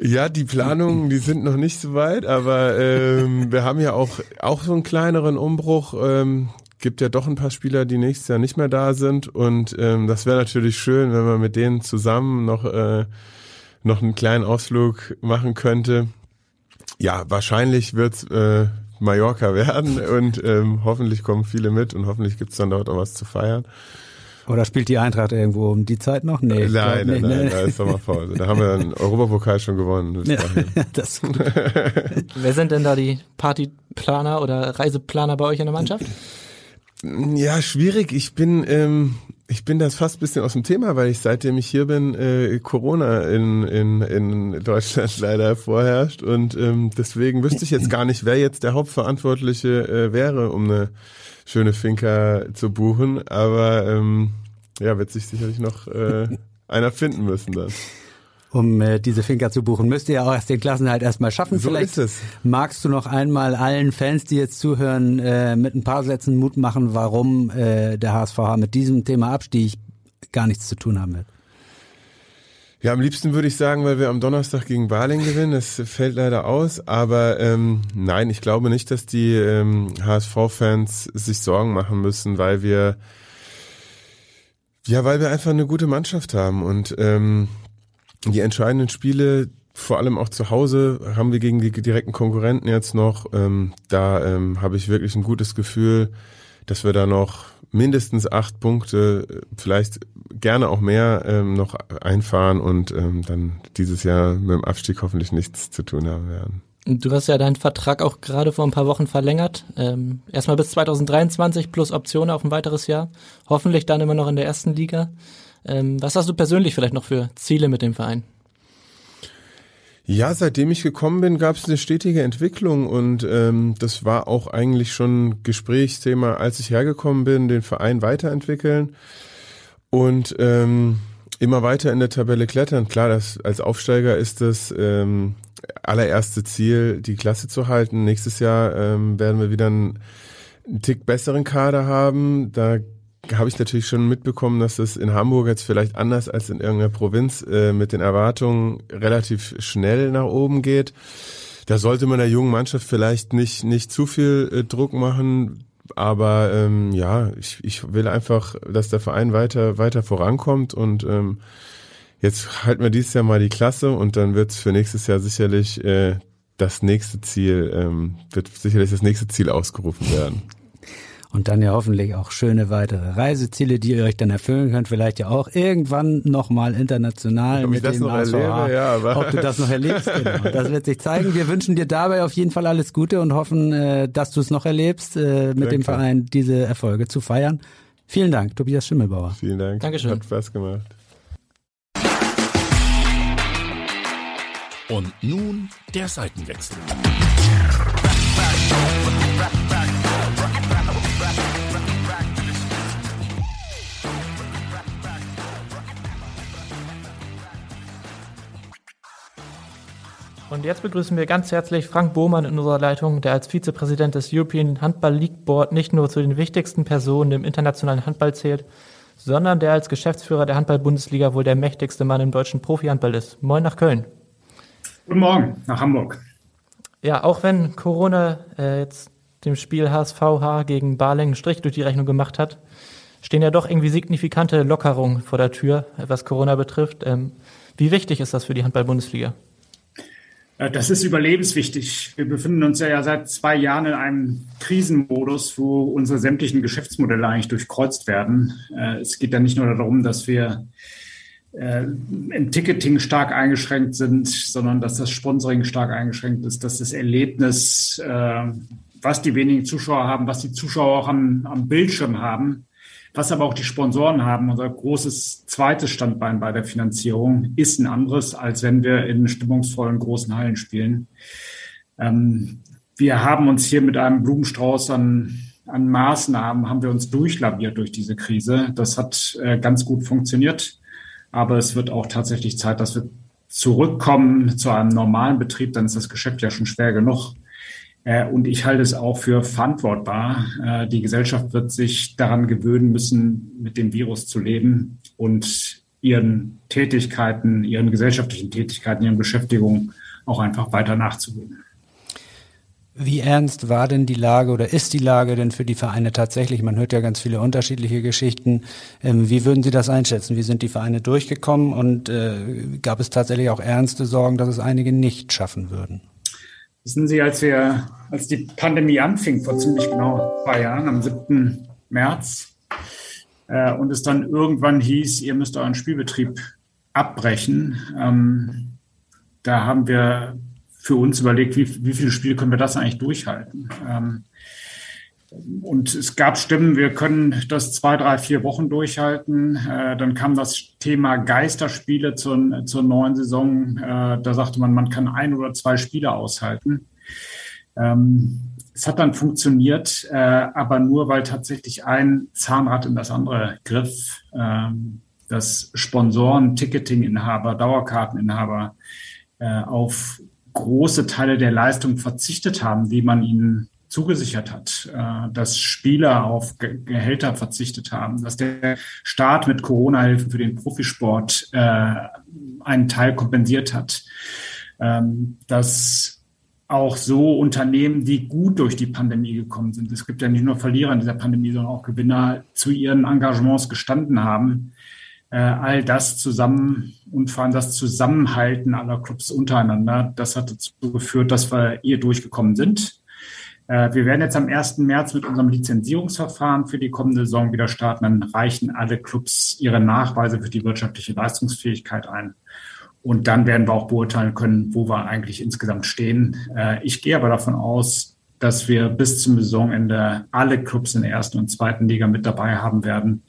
Ja, die Planungen, die sind noch nicht so weit, aber ähm, wir haben ja auch, auch so einen kleineren Umbruch. Ähm, gibt ja doch ein paar Spieler, die nächstes Jahr nicht mehr da sind und ähm, das wäre natürlich schön, wenn man mit denen zusammen noch, äh, noch einen kleinen Ausflug machen könnte. Ja, wahrscheinlich wird's äh, Mallorca werden und ähm, hoffentlich kommen viele mit und hoffentlich gibt's dann dort auch was zu feiern. Oder spielt die Eintracht irgendwo um die Zeit noch? Nee, nein, nein, nein, nee. da ist Sommerpause. Da haben wir einen Europapokal schon gewonnen. Ja, das ist gut. Wer sind denn da die Partyplaner oder Reiseplaner bei euch in der Mannschaft? Ja, schwierig. Ich bin, ähm, ich bin das fast ein bisschen aus dem Thema, weil ich seitdem ich hier bin, äh, Corona in, in, in Deutschland leider vorherrscht. Und ähm, deswegen wüsste ich jetzt gar nicht, wer jetzt der Hauptverantwortliche äh, wäre, um eine schöne Finca zu buchen. Aber ähm, ja, wird sich sicherlich noch äh, einer finden müssen dann. Um äh, diese Finca zu buchen, müsst ihr auch erst den Klassenhalt erstmal schaffen. So Vielleicht ist es. magst du noch einmal allen Fans, die jetzt zuhören, äh, mit ein paar Sätzen Mut machen, warum äh, der HSVH mit diesem Thema Abstieg gar nichts zu tun haben wird. Ja, am liebsten würde ich sagen, weil wir am Donnerstag gegen Baling gewinnen. Das fällt leider aus. Aber ähm, nein, ich glaube nicht, dass die ähm, HSV-Fans sich Sorgen machen müssen, weil wir ja, weil wir einfach eine gute Mannschaft haben und ähm, die entscheidenden Spiele, vor allem auch zu Hause, haben wir gegen die direkten Konkurrenten jetzt noch. Ähm, da ähm, habe ich wirklich ein gutes Gefühl, dass wir da noch mindestens acht Punkte, vielleicht gerne auch mehr ähm, noch einfahren und ähm, dann dieses Jahr mit dem Abstieg hoffentlich nichts zu tun haben werden. Du hast ja deinen Vertrag auch gerade vor ein paar Wochen verlängert. Ähm, erstmal bis 2023 plus Optionen auf ein weiteres Jahr. Hoffentlich dann immer noch in der ersten Liga. Ähm, was hast du persönlich vielleicht noch für Ziele mit dem Verein? Ja, seitdem ich gekommen bin, gab es eine stetige Entwicklung und ähm, das war auch eigentlich schon Gesprächsthema, als ich hergekommen bin, den Verein weiterentwickeln und ähm, immer weiter in der Tabelle klettern. Klar, das, als Aufsteiger ist das ähm, allererste Ziel, die Klasse zu halten. Nächstes Jahr ähm, werden wir wieder einen, einen Tick besseren Kader haben. Da habe ich natürlich schon mitbekommen, dass es in Hamburg jetzt vielleicht anders als in irgendeiner Provinz äh, mit den Erwartungen relativ schnell nach oben geht. Da sollte man der jungen Mannschaft vielleicht nicht nicht zu viel äh, Druck machen, aber ähm, ja, ich, ich will einfach, dass der Verein weiter weiter vorankommt und ähm, jetzt halten wir dieses Jahr mal die Klasse und dann wird es für nächstes Jahr sicherlich äh, das nächste Ziel ähm, wird sicherlich das nächste Ziel ausgerufen werden und dann ja hoffentlich auch schöne weitere Reiseziele, die ihr euch dann erfüllen könnt, vielleicht ja auch irgendwann nochmal international Ob mit dem ASVH. Ja, aber Ob du das noch erlebst, genau. Das wird sich zeigen. Wir wünschen dir dabei auf jeden Fall alles Gute und hoffen, äh, dass du es noch erlebst, äh, mit Danke. dem Verein diese Erfolge zu feiern. Vielen Dank, Tobias Schimmelbauer. Vielen Dank. Dankeschön. Hat Spaß gemacht. Und nun der Seitenwechsel. Und jetzt begrüßen wir ganz herzlich Frank Bohmann in unserer Leitung, der als Vizepräsident des European Handball League Board nicht nur zu den wichtigsten Personen im internationalen Handball zählt, sondern der als Geschäftsführer der Handball-Bundesliga wohl der mächtigste Mann im deutschen Profi-Handball ist. Moin nach Köln. Guten Morgen nach Hamburg. Ja, auch wenn Corona äh, jetzt dem Spiel HSVH gegen Barling einen Strich durch die Rechnung gemacht hat, stehen ja doch irgendwie signifikante Lockerungen vor der Tür, was Corona betrifft. Ähm, wie wichtig ist das für die Handball-Bundesliga? Äh, das ist überlebenswichtig. Wir befinden uns ja seit zwei Jahren in einem Krisenmodus, wo unsere sämtlichen Geschäftsmodelle eigentlich durchkreuzt werden. Äh, es geht ja nicht nur darum, dass wir äh, im Ticketing stark eingeschränkt sind, sondern dass das Sponsoring stark eingeschränkt ist, dass das Erlebnis, was die wenigen Zuschauer haben, was die Zuschauer auch am, am Bildschirm haben, Was aber auch die Sponsoren haben, unser großes zweites Standbein bei der Finanzierung, ist ein anderes, als wenn wir in stimmungsvollen großen Hallen spielen. Ähm, wir haben uns hier mit einem Blumenstrauß an, an Maßnahmen, haben wir uns durchlaviert durch diese Krise. Das hat äh, ganz gut funktioniert. Aber es wird auch tatsächlich Zeit, dass wir zurückkommen zu einem normalen Betrieb. Dann ist das Geschäft ja schon schwer genug. Äh, und ich halte es auch für verantwortbar. Äh, die Gesellschaft wird sich daran gewöhnen müssen, mit dem Virus zu leben und ihren Tätigkeiten, ihren gesellschaftlichen Tätigkeiten, ihren Beschäftigungen auch einfach weiter nachzugehen. Wie ernst war denn die Lage oder ist die Lage denn für die Vereine tatsächlich? Man hört ja ganz viele unterschiedliche Geschichten. Ähm, wie würden Sie das einschätzen? Wie sind die Vereine durchgekommen und äh, gab es tatsächlich auch ernste Sorgen, dass es einige nicht schaffen würden? Wissen Sie, als wir, als die Pandemie anfing, vor ziemlich genau zwei Jahren, am 7. März, äh, und es dann irgendwann hieß, ihr müsst euren Spielbetrieb abbrechen, ähm, da haben wir für uns überlegt, wie, wie viele Spiele können wir das eigentlich durchhalten. Ähm, und es gab Stimmen, wir können das zwei, drei, vier Wochen durchhalten. Äh, dann kam das Thema Geisterspiele zur, zur neuen Saison. Äh, da sagte man, man kann ein oder zwei Spiele aushalten. Ähm, es hat dann funktioniert, äh, aber nur weil tatsächlich ein Zahnrad in das andere griff. Ähm, dass Sponsoren, Ticketinginhaber, Dauerkarteninhaber auf große Teile der Leistung verzichtet haben, die man ihnen zugesichert hat, äh, dass Spieler auf Gehälter verzichtet haben, dass der Staat mit Corona-Hilfen für den Profisport äh, einen Teil kompensiert hat, ähm, dass auch so Unternehmen, die gut durch die Pandemie gekommen sind, es gibt ja nicht nur Verlierer in dieser Pandemie, sondern auch Gewinner, zu ihren Engagements gestanden haben, äh, all das zusammen und vor allem das Zusammenhalten aller Clubs untereinander, das hat dazu geführt, dass wir hier durchgekommen sind. Äh, wir werden jetzt am 1. März mit unserem Lizenzierungsverfahren für die kommende Saison wieder starten. Dann reichen alle Clubs ihre Nachweise für die wirtschaftliche Leistungsfähigkeit ein. Und dann werden wir auch beurteilen können, wo wir eigentlich insgesamt stehen. Äh, ich gehe aber davon aus, dass wir bis zum Saisonende alle Clubs in der ersten und zweiten Liga mit dabei haben werden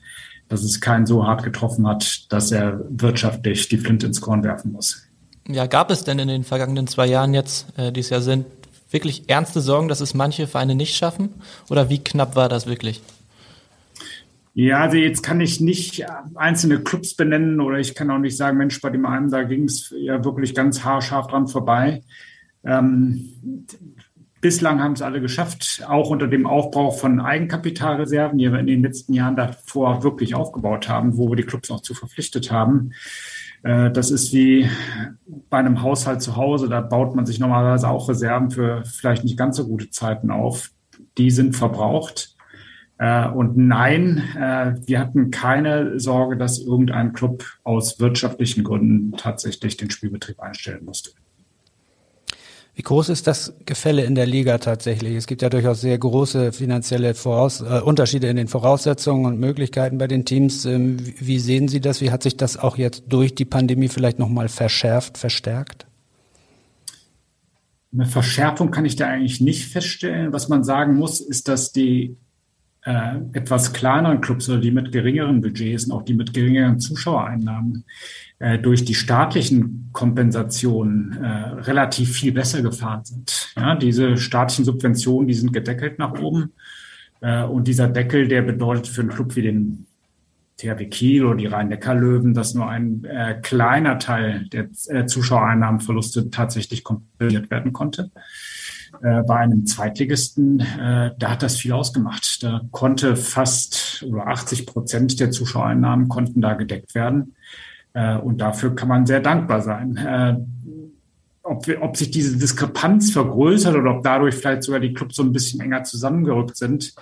dass es keinen so hart getroffen hat, dass er wirtschaftlich die Flinte ins Korn werfen muss. Ja, gab es denn in den vergangenen zwei Jahren jetzt, äh, die es ja sind, wirklich ernste Sorgen, dass es manche Vereine nicht schaffen? Oder wie knapp war das wirklich? Ja, also jetzt kann ich nicht einzelne Clubs benennen oder ich kann auch nicht sagen, Mensch, bei dem einen, da ging es ja wirklich ganz haarscharf dran vorbei. Ähm, Bislang haben es alle geschafft, auch unter dem Aufbau von Eigenkapitalreserven, die wir in den letzten Jahren davor wirklich aufgebaut haben, wo wir die Clubs auch zu verpflichtet haben. Äh, das ist wie bei einem Haushalt zu Hause. Da baut man sich normalerweise auch Reserven für vielleicht nicht ganz so gute Zeiten auf. Die sind verbraucht. Äh, und nein, äh, wir hatten keine Sorge, dass irgendein Club aus wirtschaftlichen Gründen tatsächlich den Spielbetrieb einstellen musste. Wie groß ist das Gefälle in der Liga tatsächlich? Es gibt ja durchaus sehr große finanzielle Voraus äh, Unterschiede in den Voraussetzungen und Möglichkeiten bei den Teams. Ähm, wie sehen Sie das? Wie hat sich das auch jetzt durch die Pandemie vielleicht nochmal verschärft, verstärkt? Eine Verschärfung kann ich da eigentlich nicht feststellen. Was man sagen muss, ist, dass die äh, etwas kleineren Clubs oder die mit geringeren Budgets und auch die mit geringeren Zuschauereinnahmen äh, durch die staatlichen Kompensationen äh, relativ viel besser gefahren sind. Ja, diese staatlichen Subventionen, die sind gedeckelt nach oben. Äh, und dieser Deckel, der bedeutet für einen Club wie den THW Kiel oder die Rhein-Neckar-Löwen, dass nur ein kleiner Teil der Zuschauereinnahmenverluste tatsächlich kompensiert werden konnte. Äh, bei einem Zweitligisten, äh, da hat das viel ausgemacht. Da konnte fast oder 80 Prozent der Zuschauereinnahmen konnten da gedeckt werden. Äh, und dafür kann man sehr dankbar sein. Äh, ob, ob sich diese Diskrepanz vergrößert oder ob dadurch vielleicht sogar die Clubs so ein bisschen enger zusammengerückt sind,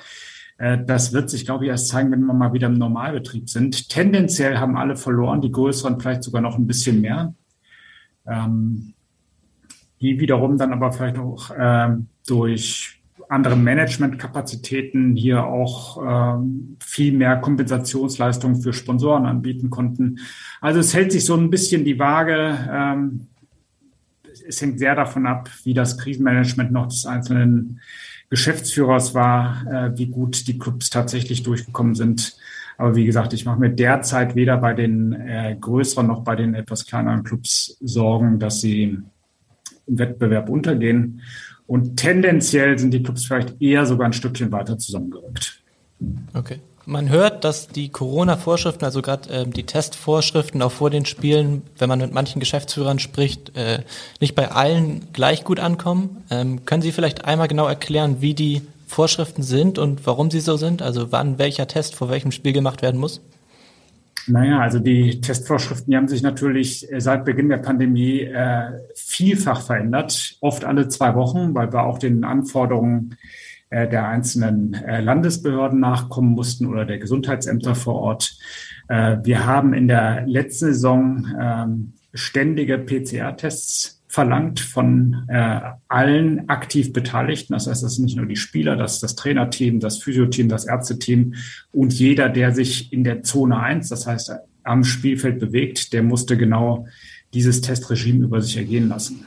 äh, das wird sich, glaube ich, erst zeigen, wenn wir mal wieder im Normalbetrieb sind. Tendenziell haben alle verloren, die größeren vielleicht sogar noch ein bisschen mehr. Ähm, die wiederum dann aber vielleicht auch ähm, durch andere Managementkapazitäten hier auch ähm, viel mehr Kompensationsleistungen für Sponsoren anbieten konnten. Also es hält sich so ein bisschen die Waage. Ähm, es hängt sehr davon ab, wie das Krisenmanagement noch des einzelnen Geschäftsführers war, äh, wie gut die Clubs tatsächlich durchgekommen sind. Aber wie gesagt, ich mache mir derzeit weder bei den äh, größeren noch bei den etwas kleineren Clubs Sorgen, dass sie im Wettbewerb untergehen. Und tendenziell sind die Clubs vielleicht eher sogar ein Stückchen weiter zusammengerückt. Okay. Man hört, dass die Corona-Vorschriften, also gerade ähm, die Testvorschriften auch vor den Spielen, wenn man mit manchen Geschäftsführern spricht, äh, nicht bei allen gleich gut ankommen. Ähm, können Sie vielleicht einmal genau erklären, wie die Vorschriften sind und warum sie so sind? Also wann welcher Test vor welchem Spiel gemacht werden muss? Naja, also die Testvorschriften, die haben sich natürlich äh, seit Beginn der Pandemie äh, vielfach verändert, oft alle zwei Wochen, weil wir auch den Anforderungen äh, der einzelnen äh, Landesbehörden nachkommen mussten oder der Gesundheitsämter vor Ort. Äh, wir haben in der letzten Saison ähm, ständige PCR-Tests verlangt von äh, allen aktiv Beteiligten. Das heißt, das sind nicht nur die Spieler, das ist das Trainerteam, das Physioteam, das Ärzteteam und jeder, der sich in der Zone 1, das heißt am Spielfeld bewegt, der musste genau dieses Testregime über sich ergehen lassen.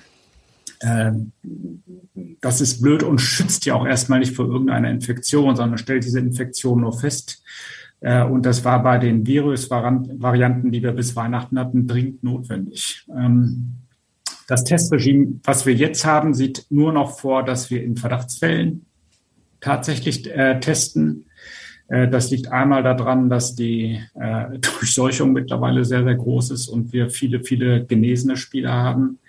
Ähm, das ist blöd und schützt ja auch erstmal nicht vor irgendeiner Infektion, sondern stellt diese Infektion nur fest. Äh, und das war bei den Virusvarianten, die wir bis Weihnachten hatten, dringend notwendig. Ähm, das Testregime, was wir jetzt haben, sieht nur noch vor, dass wir in Verdachtsfällen tatsächlich äh, testen. Äh, das liegt einmal daran, dass die äh, Durchseuchung mittlerweile sehr, sehr groß ist und wir viele, viele genesene Spieler haben.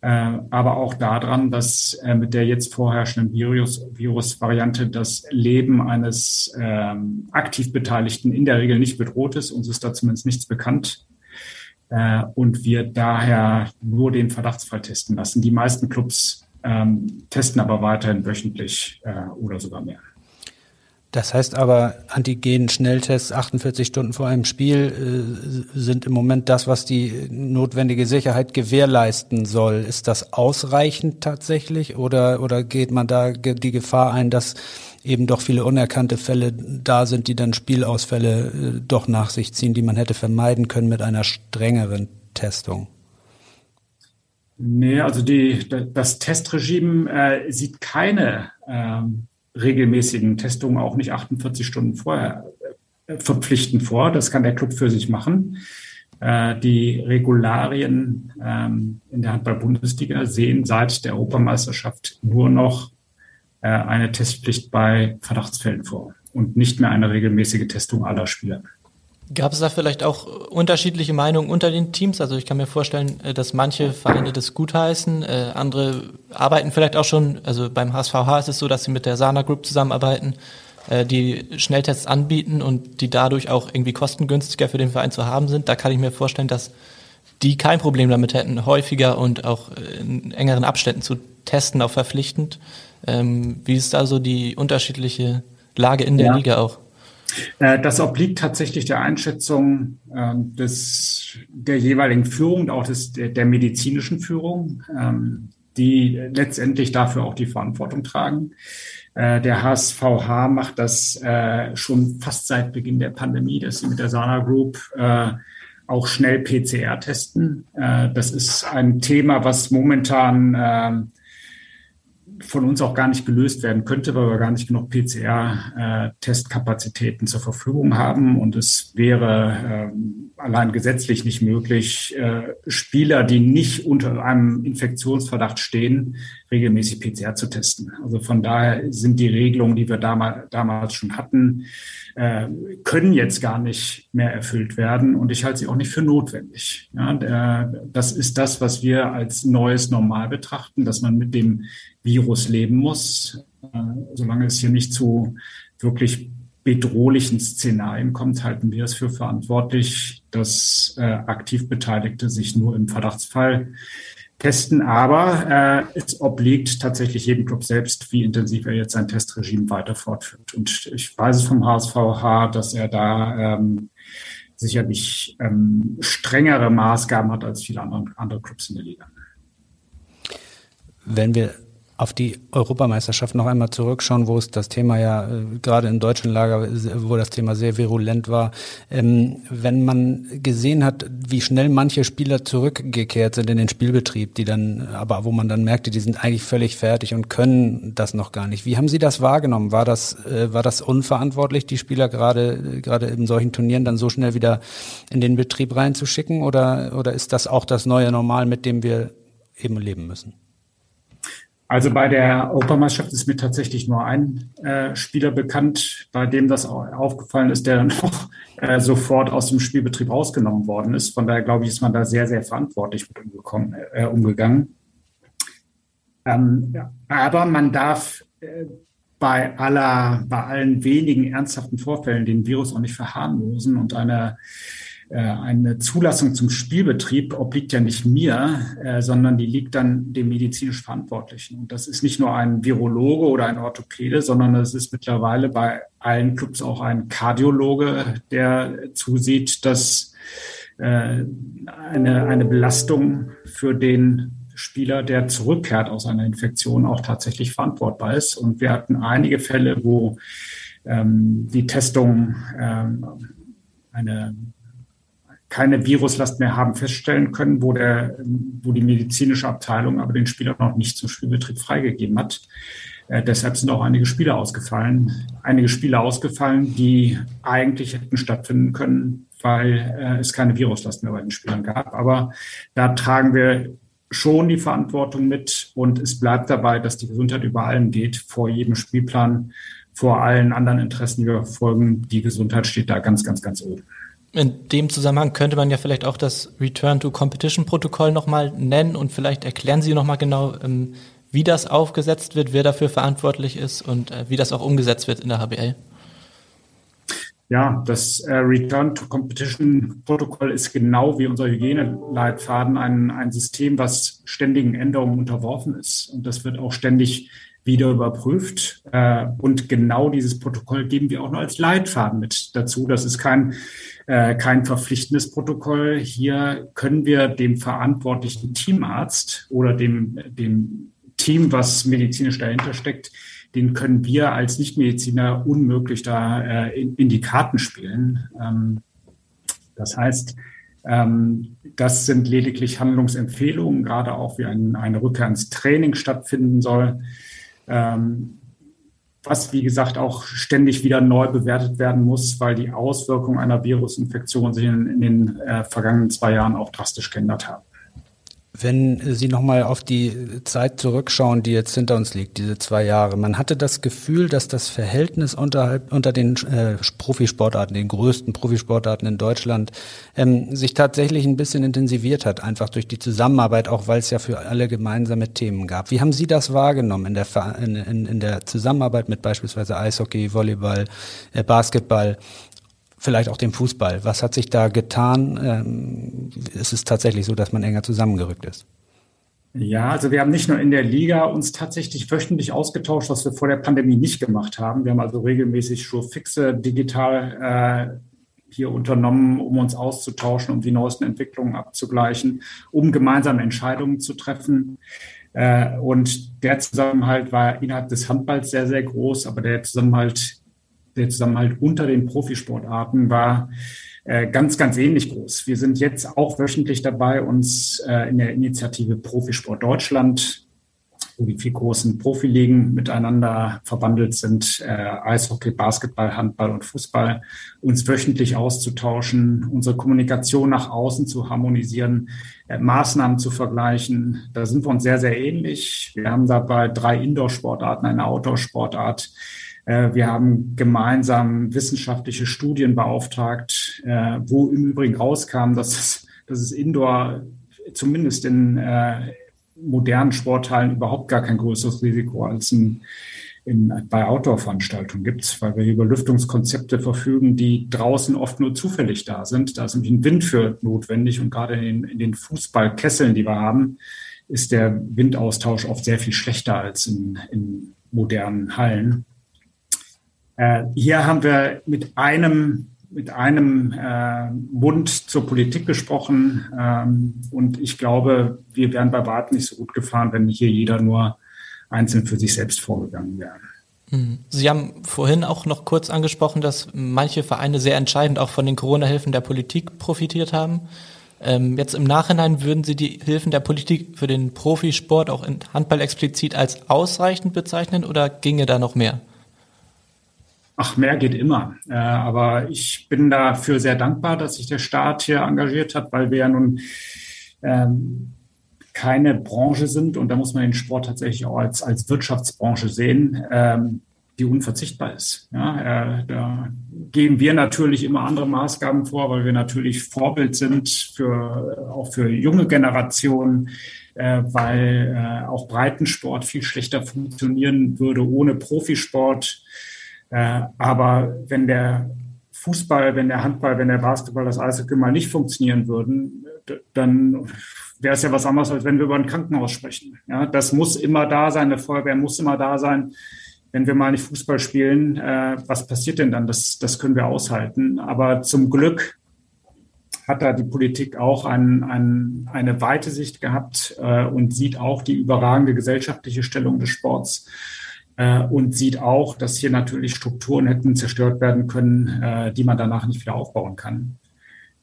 Äh, aber auch daran, dass äh, mit der jetzt vorherrschenden Virus, Virusvariante das Leben eines ähm, aktiv Beteiligten in der Regel nicht bedroht ist. Uns ist da zumindest nichts bekannt äh, und wir daher nur den Verdachtsfall testen lassen. Die meisten Clubs ähm, testen aber weiterhin wöchentlich äh, oder sogar mehr. Das heißt aber, Antigen-Schnelltests 48 Stunden vor einem Spiel äh, sind im Moment das, was die notwendige Sicherheit gewährleisten soll. Ist das ausreichend tatsächlich oder, oder geht man da die Gefahr ein, dass eben doch viele unerkannte Fälle da sind, die dann Spielausfälle äh, doch nach sich ziehen, die man hätte vermeiden können mit einer strengeren Testung? Nee, also die, das Testregime äh, sieht keine ähm, regelmäßigen Testungen, auch nicht 48 Stunden vorher äh, verpflichtend vor. Das kann der Club für sich machen. Äh, die Regularien ähm, in der Handball-Bundesliga sehen seit der Europameisterschaft nur noch eine Testpflicht bei Verdachtsfällen vor und nicht mehr eine regelmäßige Testung aller Spieler. Gab es da vielleicht auch unterschiedliche Meinungen unter den Teams? Also ich kann mir vorstellen, äh, dass manche Vereine das gutheißen, äh, andere arbeiten vielleicht auch schon, also beim HSVH ist es so, dass sie mit der Sana Group zusammenarbeiten, äh, die Schnelltests anbieten und die dadurch auch irgendwie kostengünstiger für den Verein zu haben sind. Da kann ich mir vorstellen, dass die kein Problem damit hätten, häufiger und auch in engeren Abständen zu testen, auch verpflichtend. Ähm, wie ist da so die unterschiedliche Lage in der ja. Liga auch? Äh, das obliegt tatsächlich der Einschätzung ähm, des, der jeweiligen Führung, auch des, der, der medizinischen Führung, ähm, die letztendlich dafür auch die Verantwortung tragen. Äh, der HSVH macht das äh, schon fast seit Beginn der Pandemie, dass sie mit der Sana Group auch schnell PCR testen. das ist ein Thema, was momentan ähm, von uns auch gar nicht gelöst werden könnte, weil wir gar nicht genug PCR-Testkapazitäten zur Verfügung haben. Und es wäre ähm, allein gesetzlich nicht möglich, äh, Spieler, die nicht unter einem Infektionsverdacht stehen, regelmäßig PCR zu testen. Also von daher sind die Regelungen, die wir damals, schon hatten, äh, können jetzt gar nicht mehr erfüllt werden. Und ich halte sie auch nicht für notwendig. Das ist das, was wir als neues Normal betrachten, dass man mit dem Virus leben muss, äh, solange es hier nicht zu wirklich bedrohlichen Szenarien kommt, halten wir es für verantwortlich, dass äh, aktiv Beteiligte sich nur im Verdachtsfall testen. Aber äh, es obliegt tatsächlich jedem Club selbst, wie intensiv er jetzt sein Testregime weiter fortführt. Und ich weiß es vom HSVH, dass er da ähm, sicherlich ähm, strengere Maßgaben hat als viele andere, andere Clubs in der Liga. Wenn wir auf die Europameisterschaft noch einmal zurückschauen, wo es das Thema ja äh, gerade im deutschen Lager, wo das Thema sehr virulent war. Ähm, wenn man gesehen hat, wie schnell manche Spieler zurückgekehrt sind in den Spielbetrieb, die dann, aber wo man dann merkte, die sind eigentlich völlig fertig und können das noch gar nicht. Wie haben Sie das wahrgenommen? War das, äh, war das unverantwortlich, die Spieler gerade, gerade in solchen Turnieren dann so schnell wieder in den Betrieb reinzuschicken? Oder, oder ist das auch das neue Normal, mit dem wir eben leben müssen? Also bei der Europameisterschaft ist mir tatsächlich nur ein äh, Spieler bekannt, bei dem das aufgefallen ist, der dann noch äh, sofort aus dem Spielbetrieb rausgenommen worden ist. Von daher glaube ich, ist man da sehr, sehr verantwortlich mit umgekommen, äh, umgegangen. Ähm, ja, aber man darf äh, bei aller, bei allen wenigen ernsthaften Vorfällen den Virus auch nicht verharmlosen und eine eine Zulassung zum Spielbetrieb obliegt ja nicht mir, äh, sondern die liegt dann dem medizinisch Verantwortlichen. Und das ist nicht nur ein Virologe oder ein Orthopäde, sondern es ist mittlerweile bei allen Clubs auch ein Kardiologe, der zusieht, dass äh, eine, eine Belastung für den Spieler, der zurückkehrt aus einer Infektion, auch tatsächlich verantwortbar ist. Und wir hatten einige Fälle, wo ähm, die Testung ähm, eine keine Viruslast mehr haben feststellen können, wo, der, wo die medizinische Abteilung aber den Spieler noch nicht zum Spielbetrieb freigegeben hat. Äh, deshalb sind auch einige Spiele ausgefallen. Einige Spiele ausgefallen, die eigentlich hätten stattfinden können, weil äh, es keine Viruslast mehr bei den Spielern gab. Aber da tragen wir schon die Verantwortung mit und es bleibt dabei, dass die Gesundheit über allem geht, vor jedem Spielplan, vor allen anderen Interessen, die wir verfolgen. Die Gesundheit steht da ganz, ganz, ganz oben. In dem Zusammenhang könnte man ja vielleicht auch das Return to Competition Protokoll nochmal nennen und vielleicht erklären Sie nochmal genau, ähm, wie das aufgesetzt wird, wer dafür verantwortlich ist und äh, wie das auch umgesetzt wird in der HBL. Ja, das äh, Return to Competition Protokoll ist genau wie unser Hygieneleitfaden ein, ein System, was ständigen Änderungen unterworfen ist. Und das wird auch ständig wieder überprüft. Äh, und genau dieses Protokoll geben wir auch noch als Leitfaden mit dazu. Das ist kein, äh, kein verpflichtendes Protokoll. Hier können wir dem verantwortlichen Teamarzt oder dem, dem Team, was medizinisch dahinter steckt, den können wir als Nichtmediziner unmöglich da äh, in, in, die Karten spielen. Ähm, das heißt, ähm, das sind lediglich Handlungsempfehlungen, gerade auch wie ein, eine Rückkehr ins Training stattfinden soll ähm, was wie gesagt auch ständig wieder neu bewertet werden muss, weil die Auswirkungen einer Virusinfektion sich in, in den äh, vergangenen zwei Jahren auch drastisch geändert haben. Wenn Sie nochmal auf die Zeit zurückschauen, die jetzt hinter uns liegt, diese zwei Jahre, man hatte das Gefühl, dass das Verhältnis unterhalb, unter den äh, Profisportarten, den größten Profisportarten in Deutschland, ähm, sich tatsächlich ein bisschen intensiviert hat, einfach durch die Zusammenarbeit, auch weil es ja für alle gemeinsame Themen gab. Wie haben Sie das wahrgenommen in der, in, in, in der Zusammenarbeit mit beispielsweise Eishockey, Volleyball, äh, Basketball? Vielleicht auch dem Fußball. Was hat sich da getan? Ähm, ist es tatsächlich so, dass man enger zusammengerückt ist? Ja, also wir haben nicht nur in der Liga uns tatsächlich wöchentlich ausgetauscht, was wir vor der Pandemie nicht gemacht haben. Wir haben also regelmäßig schon fixe digital äh, hier unternommen, um uns auszutauschen, um die neuesten Entwicklungen abzugleichen, um gemeinsame Entscheidungen zu treffen. Äh, und der Zusammenhalt war innerhalb des Handballs sehr, sehr groß, aber der Zusammenhalt der Zusammenhalt unter den Profisportarten war äh, ganz, ganz ähnlich groß. Wir sind jetzt auch wöchentlich dabei, uns äh, in der Initiative Profisport Deutschland, wo die vier großen Profiligen miteinander verbandelt sind, äh, Eishockey, Basketball, Handball und Fußball, uns wöchentlich auszutauschen, unsere Kommunikation nach außen zu harmonisieren, Maßnahmen zu vergleichen. Da sind wir uns sehr, sehr ähnlich. Wir haben dabei drei Indoor-Sportarten, eine Outdoor-Sportart, wir haben gemeinsam wissenschaftliche Studien beauftragt, äh, wo im Übrigen rauskam, dass es, dass es Indoor zumindest in äh, modernen Sporthallen überhaupt gar kein größeres Risiko als in, in, bei Outdoor-Veranstaltungen gibt, weil wir über Lüftungskonzepte verfügen, die draußen oft nur zufällig da sind. Da ist nämlich ein Wind für notwendig und gerade in, in den Fußballkesseln, die wir haben, ist der Windaustausch oft sehr viel schlechter als in, in modernen Hallen. Äh, hier haben wir mit einem mit einem äh, Mund zur Politik gesprochen. Ähm, und ich glaube, wir wären bei weitem nicht so gut gefahren, wenn hier jeder nur einzeln für sich selbst vorgegangen wären. Hm. Sie haben vorhin auch noch kurz angesprochen, dass manche Vereine sehr entscheidend auch von den Corona-Hilfen der Politik profitiert haben. Ähm, jetzt im Nachhinein würden Sie die Hilfen der Politik für den Profisport auch in Handball explizit als ausreichend bezeichnen oder ginge da noch mehr? Ach, mehr geht immer. Äh, aber ich bin dafür sehr dankbar, dass sich der Staat hier engagiert hat, weil wir ja nun ähm, keine Branche sind und da muss man den Sport tatsächlich auch als, als Wirtschaftsbranche sehen, ähm, die unverzichtbar ist. Ja, äh, da geben wir natürlich immer andere Maßgaben vor, weil wir natürlich Vorbild sind für auch für junge Generationen, äh, weil äh, auch Breitensport viel schlechter funktionieren würde ohne Profisport. Äh, aber wenn der Fußball, wenn der Handball, wenn der Basketball, das Eishockey mal nicht funktionieren würden, dann wäre es ja was anderes, als wenn wir über ein Krankenhaus sprechen. Ja, das muss immer da sein, eine Feuerwehr muss immer da sein. Wenn wir mal nicht Fußball spielen, äh, was passiert denn dann? Das, das können wir aushalten. Aber zum Glück hat da die Politik auch ein, ein, eine weite Sicht gehabt äh, und sieht auch die überragende gesellschaftliche Stellung des Sports äh, und sieht auch, dass hier natürlich Strukturen hätten zerstört werden können, äh, die man danach nicht wieder aufbauen kann.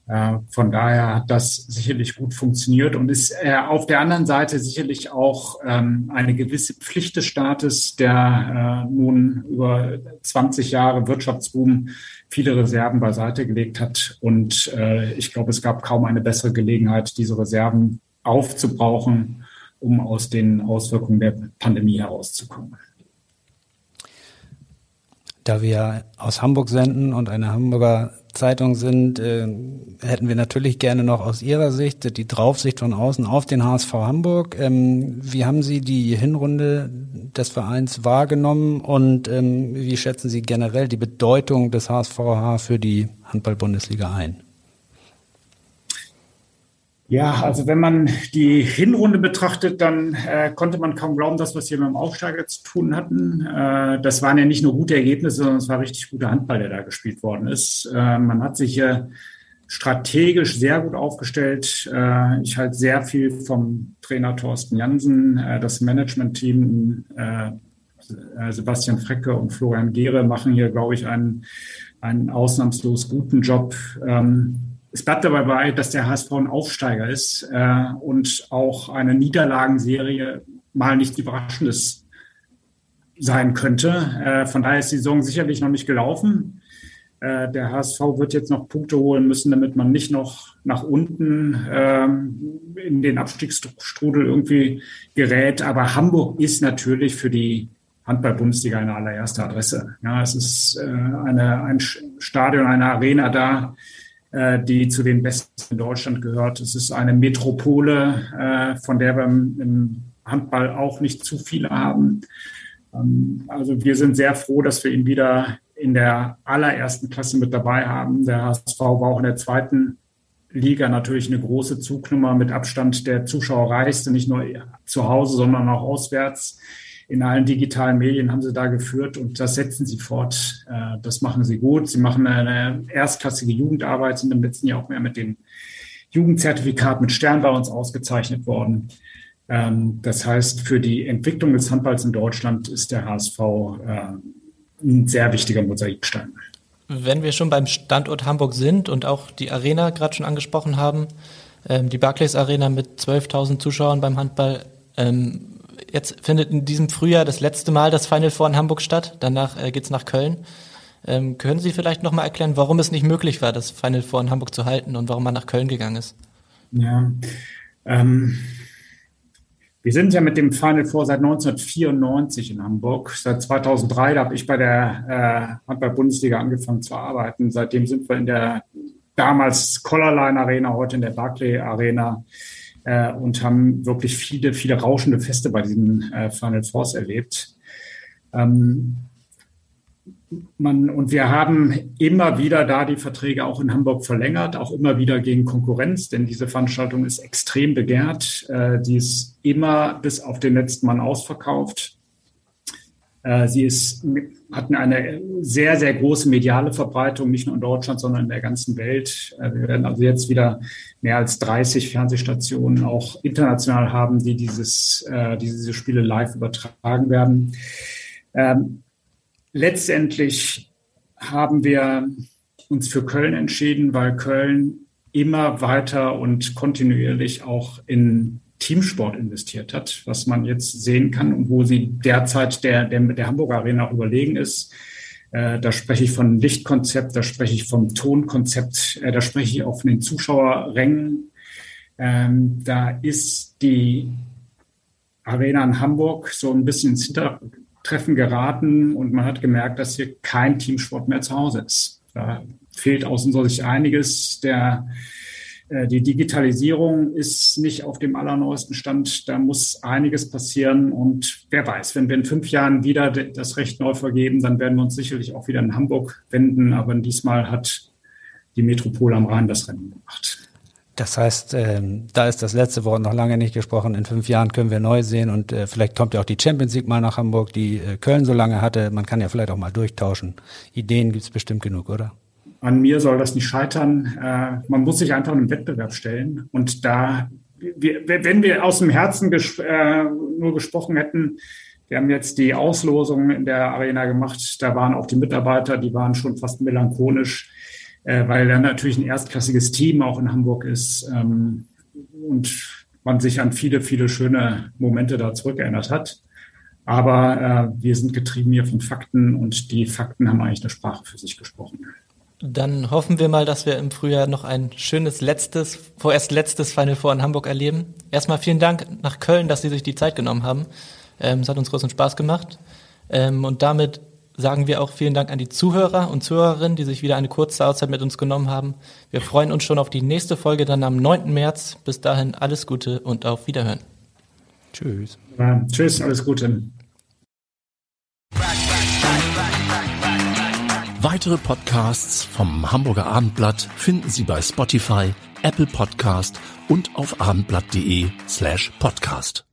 Äh, von daher hat das sicherlich gut funktioniert und ist äh, auf der anderen Seite sicherlich auch ähm, eine gewisse Pflicht des Staates, der äh, nun über 20 Jahre Wirtschaftsboom viele Reserven beiseite gelegt hat. Und ich glaube, es gab kaum eine bessere Gelegenheit, diese Reserven aufzubrauchen, um aus den Auswirkungen der Pandemie herauszukommen. Da wir aus Hamburg senden und eine Hamburger Zeitung sind, äh, hätten wir natürlich gerne noch aus Ihrer Sicht die Draufsicht von außen auf den HSV Hamburg. Ähm, wie haben Sie die Hinrunde des Vereins wahrgenommen und ähm, wie schätzen Sie generell die Bedeutung des HSVH für die Handball-Bundesliga ein? Ja, also wenn man die Hinrunde betrachtet, dann äh, konnte man kaum glauben, dass wir es hier mit dem Aufsteiger zu tun hatten. Äh, das waren ja nicht nur gute Ergebnisse, sondern es war richtig guter Handball, der da gespielt worden ist. Äh, man hat sich hier strategisch sehr gut aufgestellt. Äh, ich halte sehr viel vom Trainer Thorsten Jansen, äh, das Management-Team äh, Sebastian Frecke und Florian Gehre machen hier, glaube ich, einen, einen ausnahmslos guten Job. Ähm, es bleibt dabei bei, dass der HSV ein Aufsteiger ist äh, und auch eine Niederlagenserie mal nichts Überraschendes sein könnte. Äh, von daher ist die Saison sicherlich noch nicht gelaufen. Äh, der HSV wird jetzt noch Punkte holen müssen, damit man nicht noch nach unten ähm, in den Abstiegsstrudel irgendwie gerät. Aber Hamburg ist natürlich für die Handball-Bundesliga eine allererste Adresse. Ja, es ist äh, eine, ein Stadion, eine Arena da, die zu den besten in Deutschland gehört. Es ist eine Metropole, äh, von der wir im Handball auch nicht zu viele haben. Ähm, also wir sind sehr froh, dass wir ihn wieder in der allerersten Klasse mit dabei haben. Der HSV war auch in der zweiten Liga natürlich eine große Zugnummer mit Abstand der Zuschauerreichste, nicht nur zu Hause, sondern auch auswärts in allen digitalen Medien haben sie da geführt und das setzen sie fort. Äh, das machen sie gut. Sie machen eine erstklassige Jugendarbeit, sind im letzten Jahr auch mehr mit dem Jugendzertifikat mit Stern bei uns ausgezeichnet worden. Ähm, das heißt, für die Entwicklung des Handballs in Deutschland ist der HSV äh, ein sehr wichtiger Mosaikstein. Wenn wir schon beim Standort Hamburg sind und auch die Arena gerade schon angesprochen haben, ähm, die Barclays Arena mit 12.000 Zuschauern beim Handball, ähm, Jetzt findet in diesem Frühjahr das letzte Mal das Final Four in Hamburg statt. Danach äh, es nach Köln. Ähm, können Sie vielleicht noch mal erklären, warum es nicht möglich war, das Final Four in Hamburg zu halten und warum man nach Köln gegangen ist? Ja, ähm, wir sind ja mit dem Final Four seit 1994 in Hamburg. Seit 2003 da habe ich bei der äh, Handball-Bundesliga angefangen zu arbeiten. Seitdem sind wir in der damals Collarline Arena, heute in der Barclay Arena äh, und haben wirklich viele, viele rauschende Feste bei diesen äh, Final Fours erlebt. Ähm, man, und wir haben immer wieder da die Verträge auch in Hamburg verlängert, auch immer wieder gegen Konkurrenz, denn diese Veranstaltung ist extrem begehrt. Äh, die ist immer bis auf den letzten Mann ausverkauft. Äh, sie ist, hatten eine sehr, sehr große mediale Verbreitung, nicht nur in Deutschland, sondern in der ganzen Welt. Äh, wir werden also jetzt wieder mehr als 30 Fernsehstationen auch international haben, die dieses, äh, diese Spiele live übertragen werden. Ähm, letztendlich haben wir uns für Köln entschieden, weil Köln immer weiter und kontinuierlich auch in Teamsport investiert hat, was man jetzt sehen kann und wo sie derzeit der, der, der Hamburger Arena auch überlegen ist. Äh, da spreche ich von Lichtkonzept, da spreche ich vom Tonkonzept, äh, da spreche ich auch von den Zuschauerrängen. Ähm, da ist die Arena in Hamburg so ein bisschen ins Hintertreffen geraten und man hat gemerkt, dass hier kein Teamsport mehr zu Hause ist. Da fehlt aus unserer Sicht einiges. Der die Digitalisierung ist nicht auf dem allerneuesten Stand. Da muss einiges passieren. Und wer weiß, wenn wir in fünf Jahren wieder das Recht neu vergeben, dann werden wir uns sicherlich auch wieder in Hamburg wenden. Aber diesmal hat die Metropole am Rhein das Rennen gemacht. Das heißt, äh, da ist das letzte Wort noch lange nicht gesprochen. In fünf Jahren können wir neu sehen und äh, vielleicht kommt ja auch die Champions League mal nach Hamburg, die äh, Köln so lange hatte. Man kann ja vielleicht auch mal durchtauschen. Ideen gibt es bestimmt genug, oder? An mir soll das nicht scheitern. Äh, man muss sich einfach einem Wettbewerb stellen. Und da, wir, wenn wir aus dem Herzen ges äh, nur gesprochen hätten, wir haben jetzt die Auslosung in der Arena gemacht. Da waren auch die Mitarbeiter, die waren schon fast melancholisch, äh, weil da natürlich ein erstklassiges Team auch in Hamburg ist ähm, und man sich an viele, viele schöne Momente da zurückerinnert hat. Aber wir sind getrieben hier von Fakten und die Fakten haben eigentlich eine Sprache für sich gesprochen. Dann hoffen wir mal, dass wir im Frühjahr noch ein schönes letztes, vorerst letztes Final Four in Hamburg erleben. Erstmal vielen Dank nach Köln, dass Sie sich die Zeit genommen haben. Ähm, es hat uns großen Spaß gemacht. Ähm, und damit sagen wir auch vielen Dank an die Zuhörer und Zuhörerinnen, die sich wieder eine kurze Auszeit mit uns genommen haben. Wir freuen uns schon auf die nächste Folge dann am 9. März. Bis dahin alles Gute und auf Wiederhören. Tschüss. Ja, tschüss, alles Gute. Weitere Podcasts vom Hamburger Abendblatt finden Sie bei Spotify, Apple Podcast und auf abendblatt.de slash podcast.